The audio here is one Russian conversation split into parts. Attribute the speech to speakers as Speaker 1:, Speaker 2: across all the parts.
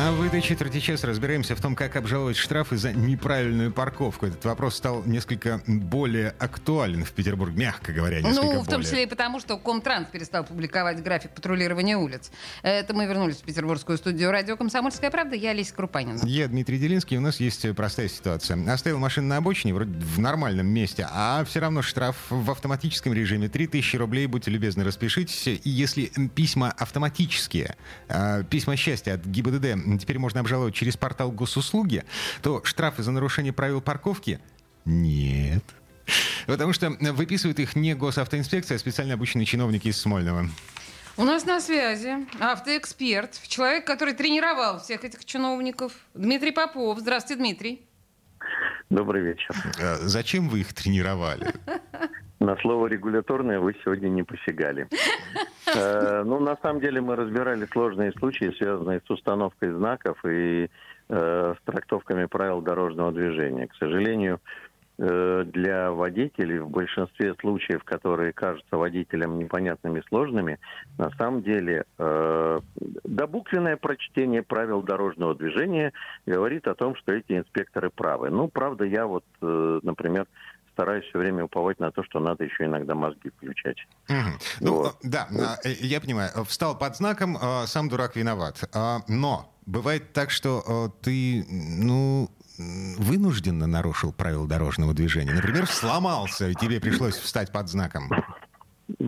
Speaker 1: А в этой четверти часа разбираемся в том, как обжаловать штрафы за неправильную парковку. Этот вопрос стал несколько более актуален в Петербурге, мягко говоря, несколько
Speaker 2: Ну, в
Speaker 1: более.
Speaker 2: том числе и потому, что Комтранс перестал публиковать график патрулирования улиц. Это мы вернулись в петербургскую студию радио «Комсомольская правда». Я Олеся Крупанина.
Speaker 1: Я Дмитрий Делинский, у нас есть простая ситуация. Оставил машину на обочине, вроде в нормальном месте, а все равно штраф в автоматическом режиме 3000 рублей, будьте любезны, распишитесь. И если письма автоматические, э, письма счастья от ГИБДД теперь можно обжаловать через портал госуслуги, то штрафы за нарушение правил парковки нет. Потому что выписывают их не госавтоинспекция, а специально обученные чиновники из Смольного.
Speaker 2: У нас на связи автоэксперт, человек, который тренировал всех этих чиновников, Дмитрий Попов. Здравствуйте, Дмитрий.
Speaker 3: Добрый вечер.
Speaker 1: Э, Зачем вы их тренировали?
Speaker 3: На слово регуляторное вы сегодня не посягали. Э, Ну, на самом деле мы разбирали сложные случаи, связанные с установкой знаков и э, с трактовками правил дорожного движения. К сожалению, э, для водителей в большинстве случаев, которые кажутся водителям непонятными и сложными, на самом деле э, добуквенное прочтение правил дорожного движения говорит о том, что эти инспекторы правы. Ну, правда, я вот, например, стараюсь все время уповать на то, что надо еще иногда мозги включать.
Speaker 1: Мгм. Ну,
Speaker 3: Вот.
Speaker 1: э, да, э, я понимаю. Э, Встал под знаком, сам дурак виноват. А, Но бывает так, что ты, ну, вынужденно нарушил правила дорожного движения. Например, сломался, и тебе пришлось встать под знаком.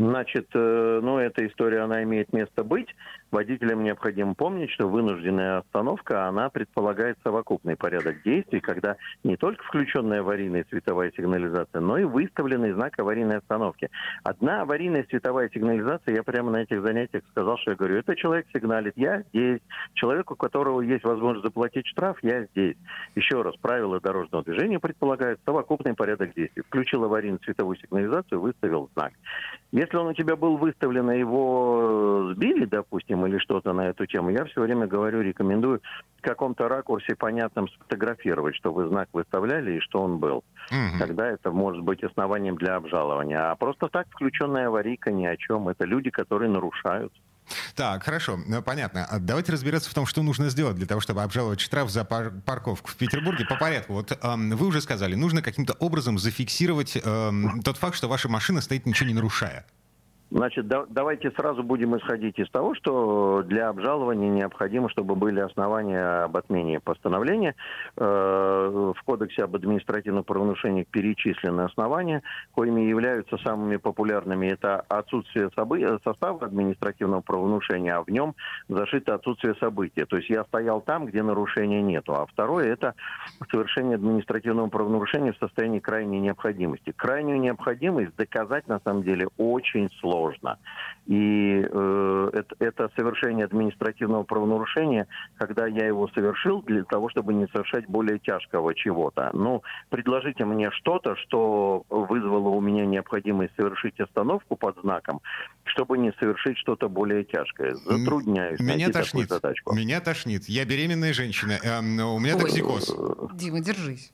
Speaker 3: Значит, э, ну, эта история, она имеет место быть. Водителям необходимо помнить, что вынужденная остановка, она предполагает совокупный порядок действий, когда не только включенная аварийная световая сигнализация, но и выставленный знак аварийной остановки. Одна аварийная световая сигнализация, я прямо на этих занятиях сказал, что я говорю, это человек сигналит, я здесь. Человек, у которого есть возможность заплатить штраф, я здесь. Еще раз, правила дорожного движения предполагают совокупный порядок действий. Включил аварийную световую сигнализацию, выставил знак. Если он у тебя был выставлен, и его сбили, допустим, или что-то на эту тему, я все время говорю, рекомендую в каком-то ракурсе понятном сфотографировать, что вы знак выставляли и что он был.
Speaker 1: Мгм.
Speaker 3: Тогда это может быть основанием для обжалования. А просто так включенная аварийка ни о чем. Это люди, которые нарушают.
Speaker 1: Так, хорошо, э, понятно. А Давайте разбираться в том, что нужно сделать для того, чтобы обжаловать штраф за пар- парковку в Петербурге по порядку. Вот эм, вы уже сказали, нужно каким-то образом зафиксировать эм, тот факт, что ваша машина стоит ничего не нарушая.
Speaker 3: Значит, да- давайте сразу будем исходить из того, что для обжалования необходимо, чтобы были основания об отмене постановления. Э, В Кодексе об административных правонарушениях перечислены основания, коими являются самыми популярными. Это отсутствие собы- состава административного правонарушения, а в нем зашито отсутствие события. То есть я стоял там, где нарушения нету. А второе – это совершение административного правонарушения в состоянии крайней необходимости. Крайнюю необходимость доказать на самом деле очень сложно. И э, это, это совершение административного правонарушения, когда я его совершил для того, чтобы не совершать более тяжкого чего-то. Ну, предложите мне что-то, что вызвало у меня необходимость совершить остановку под знаком, чтобы не совершить что-то более тяжкое. Затрудняюсь
Speaker 1: Меня
Speaker 3: найти
Speaker 1: тошнит.
Speaker 3: такую задачку.
Speaker 1: Меня тошнит. Я беременная женщина. эм, у меня
Speaker 2: Ой.
Speaker 1: токсикоз.
Speaker 2: Дима, держись.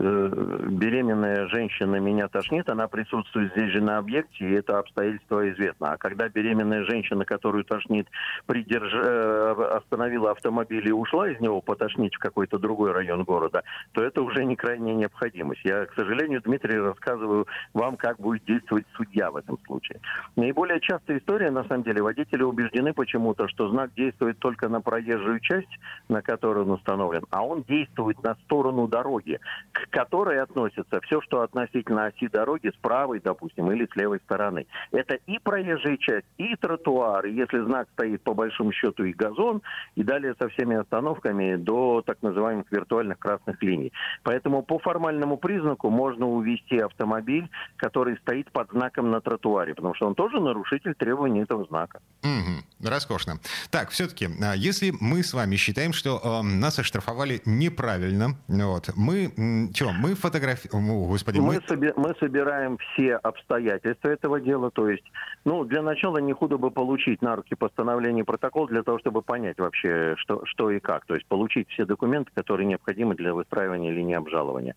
Speaker 3: Э, беременная женщина меня тошнит, она присутствует здесь же на объекте, и это обстоятельство известно. А когда беременная женщина, которую тошнит, придерж... э, остановила автомобиль и ушла из него потошнить в какой-то другой район города, то это уже не крайняя необходимость. Я, к сожалению, Дмитрий, рассказываю вам, как будет действовать судья в этом случае. Наиболее частая история, на самом деле, водители убеждены почему-то, что знак действует только на проезжую часть, на которой он установлен, а он действует на сторону дороги, к которой относится все, что относительно оси дороги с правой, допустим, или с левой стороны. Это и проезжая часть, и тротуар, и если знак стоит по большому счету и газон, и далее со всеми остановками до так называемых виртуальных красных линий. Поэтому по формальному признаку можно увести автомобиль, который стоит под знаком на тротуаре, потому что он тоже нарушитель требований этого знака.
Speaker 1: Мгм. Роскошно. Так, все-таки, если мы с вами считаем, что э, нас оштрафовали неправильно, вот, мы м, Чего? Мы фотографируем... О, господи,
Speaker 3: мы... Мы, соби... мы собираем все обстоятельства этого дела. То есть, ну, для начала не худо бы получить на руки постановление протокол для того, чтобы понять вообще, что, что и как. То есть получить все документы, которые необходимы для выстраивания линии обжалования.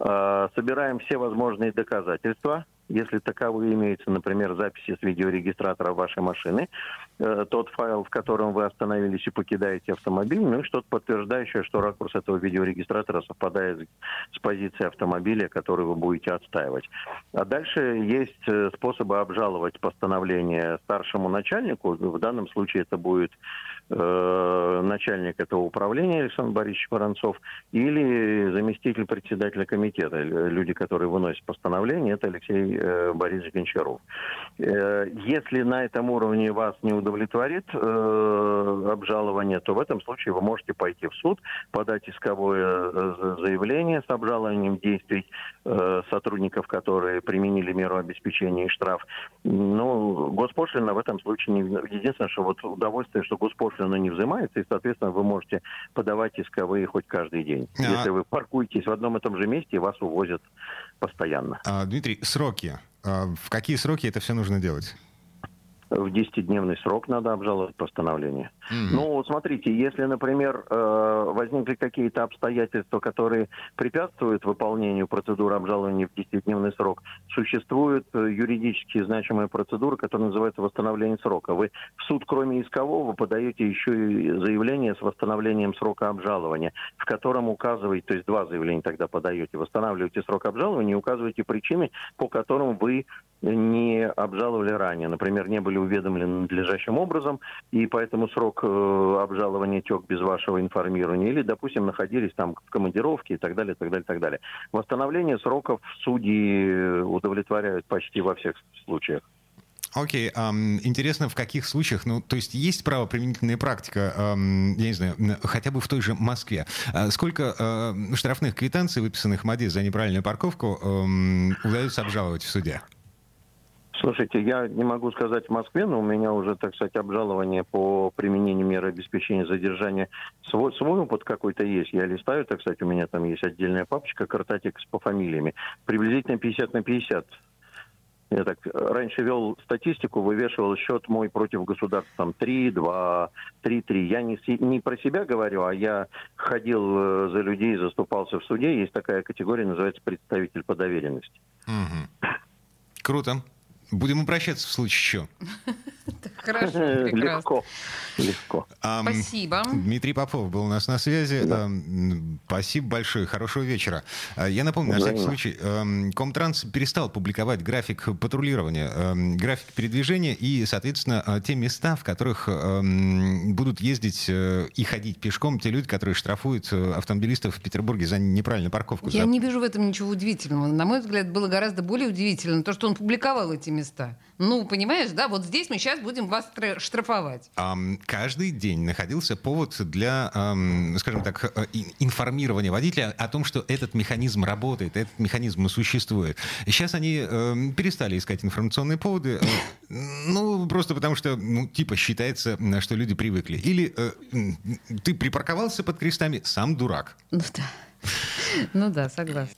Speaker 3: Э, собираем все возможные доказательства если таковые имеются, например, записи с видеорегистратора вашей машины, э, тот файл, в котором вы остановились и покидаете автомобиль, ну и что-то подтверждающее, что ракурс этого видеорегистратора совпадает с позицией автомобиля, который вы будете отстаивать. А дальше есть э, способы обжаловать постановление старшему начальнику. В данном случае это будет э, начальник этого управления Александр Борисович Воронцов или заместитель председателя комитета. Люди, которые выносят постановление, это Алексей э, Борисович Гончаров. Э, если на этом уровне вас не удовлетворит э, обжалование, то в этом случае вы можете пойти в суд, подать исковое э, заявление с обжалованием действий э, сотрудников, которые применили меру обеспечения и штраф. Но госпошлина в этом случае не... Единственное, что вот удовольствие, что госпошлина не взимается, и, соответственно, вы можете подавать исковые хоть каждый день. А... Если вы паркуетесь в одном и том же месте, вас увозят постоянно.
Speaker 1: А, Дмитрий, сроки. А, в какие сроки это все нужно делать?
Speaker 3: В 10-дневный срок надо обжаловать постановление. Mm-hmm. Ну, смотрите, если, например, э, возникли какие-то обстоятельства, которые препятствуют выполнению процедуры обжалования в 10-дневный срок, существует э, юридически значимая процедура, которая называется восстановление срока. Вы в суд, кроме искового, подаете еще и заявление с восстановлением срока обжалования, в котором указываете, то есть два заявления тогда подаете, восстанавливаете срок обжалования и указываете причины, по которым вы не обжаловали ранее. Например, не были уведомлены надлежащим образом, и поэтому срок э, обжалования тек без вашего информирования, или, допустим, находились там в командировке и так далее, так далее, так далее. Восстановление сроков судьи удовлетворяют почти во всех случаях.
Speaker 1: Окей, okay, um, интересно, в каких случаях, ну, то есть есть правоприменительная практика, um, я не знаю, хотя бы в той же Москве. Uh, сколько uh, штрафных квитанций, выписанных МАДИ за неправильную парковку, um, удается обжаловать в суде?
Speaker 3: Слушайте, я не могу сказать в Москве, но у меня уже, так сказать, обжалование по применению меры обеспечения задержания. Свой, свой опыт какой-то есть. Я листаю, так сказать, у меня там есть отдельная папочка, картатик по фамилиями. Приблизительно 50 на 50 я так раньше вел статистику, вывешивал счет мой против государства там 3, 2, 3, 3. Я не, не про себя говорю, а я ходил э, за людей, заступался в суде. Есть такая категория, называется представитель по доверенности.
Speaker 1: Круто. Будем обращаться в случае еще.
Speaker 2: Хорошо,
Speaker 3: Легко. Легко.
Speaker 2: Спасибо.
Speaker 1: Дмитрий Попов был у нас на связи. Спасибо большое. Хорошего вечера. А, я напомню, на всякий случай, Комтранс перестал публиковать график патрулирования, график передвижения и, соответственно, а, те места, в которых будут ездить э, и ходить пешком те люди, которые штрафуют э, автомобилистов в Петербурге за неправильную парковку.
Speaker 2: Я не вижу в этом ничего удивительного. На мой взгляд, было гораздо более удивительно то, что он публиковал эти места. Ну, понимаешь, да, вот здесь мы сейчас будем вас штрафовать.
Speaker 1: Um, каждый день находился повод для, um, скажем так, э, информирования водителя о том, что этот механизм работает, этот механизм существует. Сейчас они uh, перестали искать информационные поводы, uh, ну, просто потому что, ну, типа, считается, что люди привыкли. Или uh, ты припарковался под крестами, сам дурак.
Speaker 2: Ну да. Ну да, согласна.